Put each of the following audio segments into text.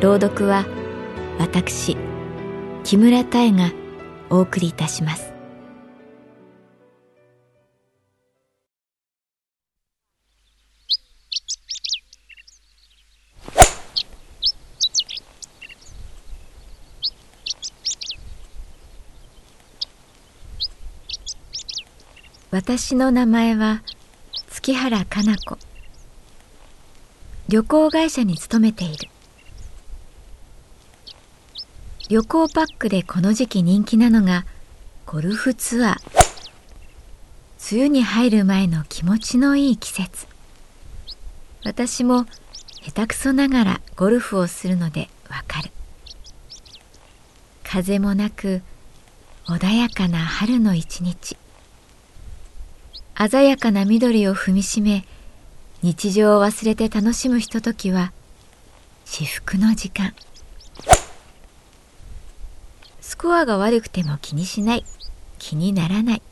朗読は私木村多江がお送りいたします。私の名前は月原かな子。旅行会社に勤めている。旅行パックでこの時期人気なのがゴルフツアー。梅雨に入る前の気持ちのいい季節。私も下手くそながらゴルフをするのでわかる。風もなく穏やかな春の一日。鮮やかな緑を踏みしめ日常を忘れて楽しむひとときは至福の時間。コアが悪くても気にしない。気にならない。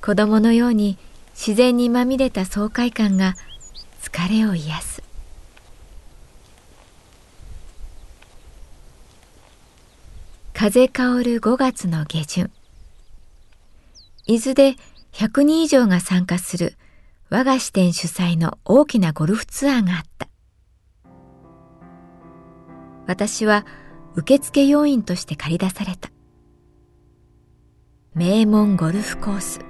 子供のように自然にまみれた爽快感が疲れを癒す。風香る5月の下旬。伊豆で100人以上が参加する我が支店主催の大きなゴルフツアーがあった。私は受付要員として借り出された。名門ゴルフコース。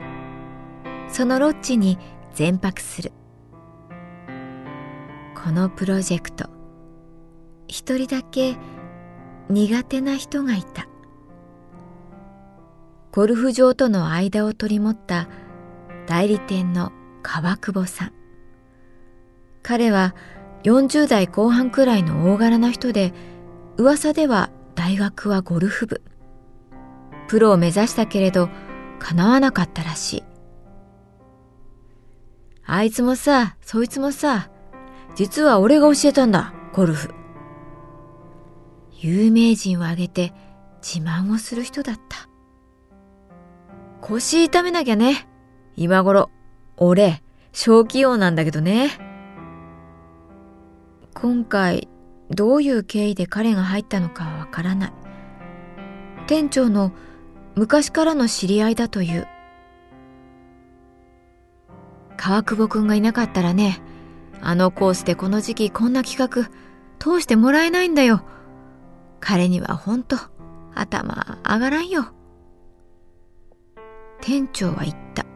そのロッジに全泊する。このプロジェクト、一人だけ苦手な人がいた。ゴルフ場との間を取り持った代理店の川久保さん。彼は40代後半くらいの大柄な人で、噂では大学はゴルフ部。プロを目指したけれど、叶わなかったらしい。あいつもさ、そいつもさ、実は俺が教えたんだ、ゴルフ。有名人を挙げて自慢をする人だった。腰痛めなきゃね。今頃、俺、小器用なんだけどね。今回、どういう経緯で彼が入ったのかはわからない。店長の昔からの知り合いだという。川久保くんがいなかったらね、あのコースでこの時期こんな企画通してもらえないんだよ。彼にはほんと頭上がらんよ。店長は言った。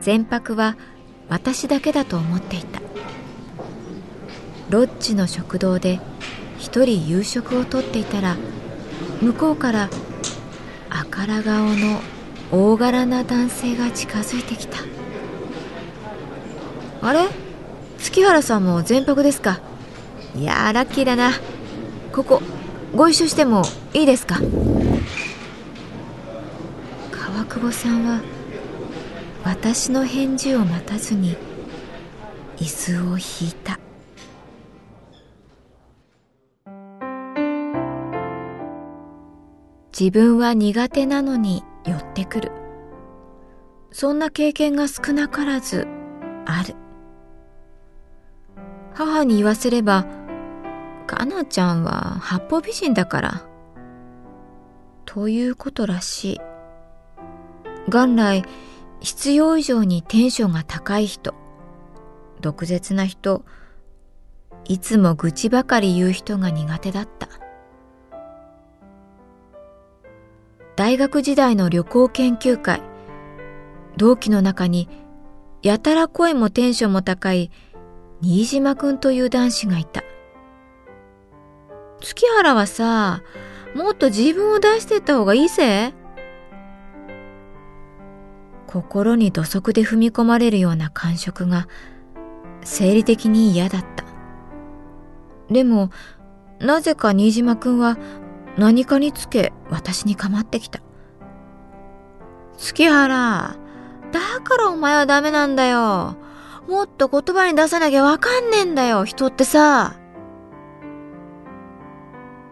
全泊は私だけだと思っていた。ロッジの食堂で一人夕食をとっていたら向こうからあから顔の大柄な男性が近づいてきた。あれ？月原さんも全泊ですか？いやーラッキーだな。ここご一緒してもいいですか？川久保さんは私の返事を待たずに椅子を引いた。自分は苦手なのに寄ってくる。そんな経験が少なからずある。母に言わせればかなちゃんは八方美人だからということらしい。元来必要以上にテンションが高い人。毒舌な人、いつも愚痴ばかり言う人が苦手だった。大学時代の旅行研究会、同期の中にやたら声もテンションも高い新島くんという男子がいた。月原はさ、もっと自分を出してった方がいいぜ。心に土足で踏み込まれるような感触が生理的に嫌だった。でも、なぜか新島くんは何かにつけ私に構ってきた。月原、だからお前はダメなんだよ。もっと言葉に出さなきゃわかんねえんだよ、人ってさ。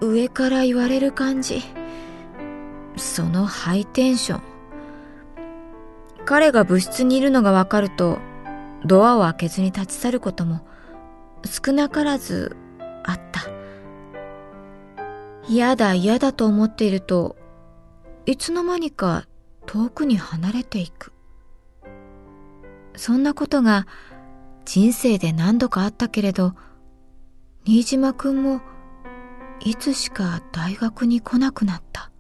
上から言われる感じ。そのハイテンション。彼が部室にいるのがわかると、ドアを開けずに立ち去ることも少なからず。嫌だ嫌だと思っているといつの間にか遠くに離れていく。そんなことが人生で何度かあったけれど、新島くんもいつしか大学に来なくなった。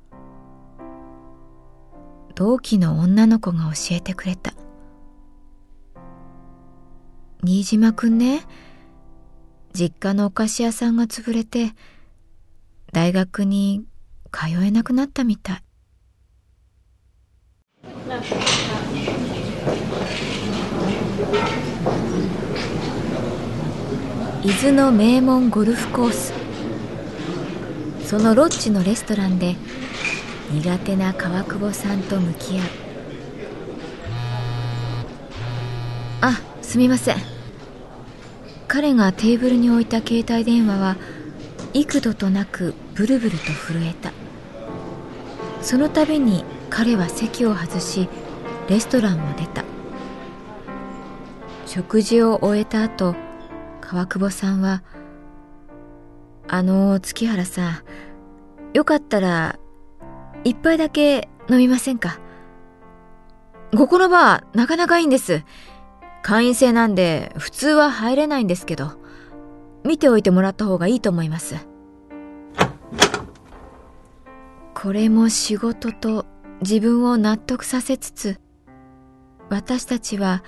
同期の女の子が教えてくれた。新島くんね、実家のお菓子屋さんが潰れて、大学に通えなくなったみたい。伊豆の名門ゴルフコース。そのロッジのレストランで苦手な川久保さんと向き合う。あすみません。彼がテーブルに置いた携帯電話は幾度となくブルブルと震えた。その度に彼は席を外しレストランを出た。食事を終えた後川久保さんはあの月原さんよかったら一杯だけ飲みませんか？ここのバーなかなかいいんです。会員制なんで普通は入れないんですけど。見ておいてもらった方がいいと思います。これも仕事と自分を納得させつつ私たちは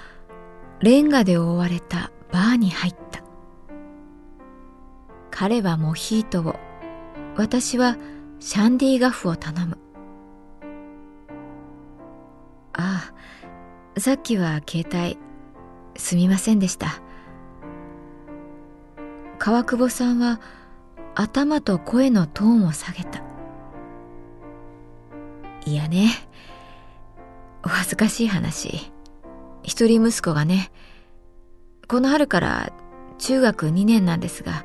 レンガで覆われたバーに入った。彼はモヒートを私はシャンディガフを頼む。ああさっきは携帯すみませんでした。川久保さんは頭と声のトーンを下げた。いやね。お恥ずかしい話。一人息子がね。この春から中学2年なんですが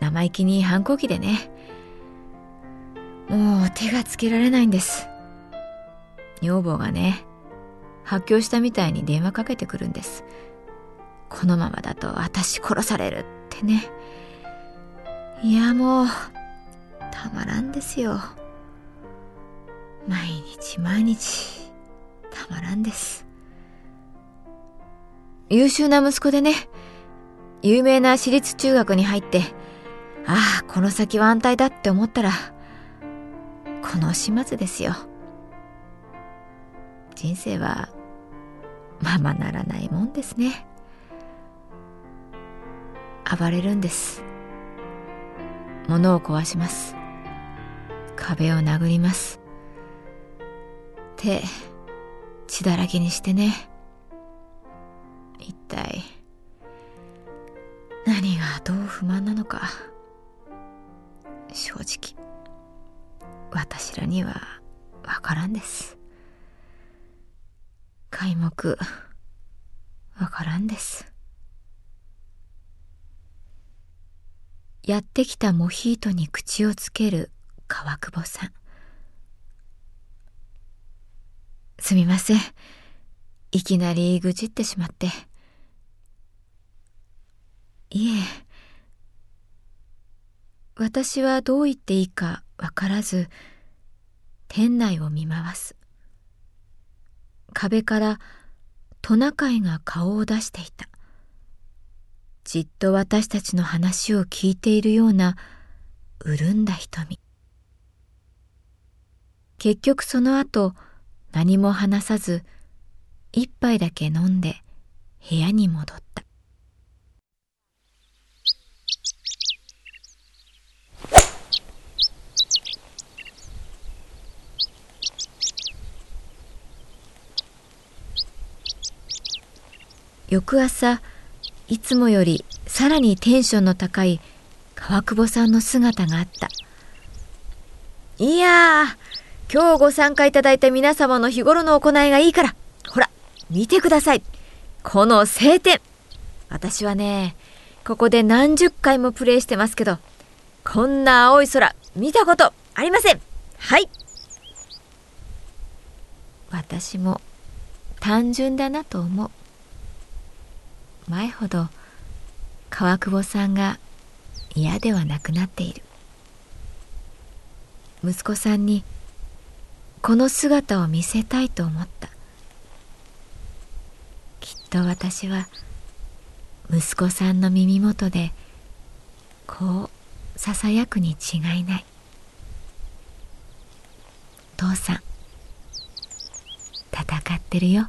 生意気に反抗期でね。もう手がつけられないんです。女房がね発狂したみたいに電話かけてくるんです。このままだと私殺されるてね。いやもうたまらんですよ。毎日毎日たまらんです。優秀な息子でね有名な私立中学に入ってああこの先は安泰だって思ったらこの始末ですよ。人生はままならないもんですね。暴れるんです。物を壊します。壁を殴ります。手血だらけにしてね。一体何がどう不満なのか。正直私らにはわからんです。皆目わからんです。やってきたモヒートに口をつける川久保さんすみません。いきなり愚痴ってしまって。いえ。私はどう言っていいかわからず、店内を見回す。壁からトナカイが顔を出していた。じっと私たちの話を聞いているような潤んだ瞳。結局その後何も話さず一杯だけ飲んで部屋に戻った。翌朝いつもよりさらにテンションの高い川久保さんの姿があった。いやー今日ご参加いただいた皆様の日頃の行いがいいからほら見てください。この晴天。私はねここで何十回もプレイしてますけどこんな青い空見たことありません。はい。私も単純だなと思う。前ほど川久保さんが嫌ではなくなっている。息子さんにこの姿を見せたいと思った。きっと私は息子さんの耳元でこうささやくに違いない。父さん戦ってるよ。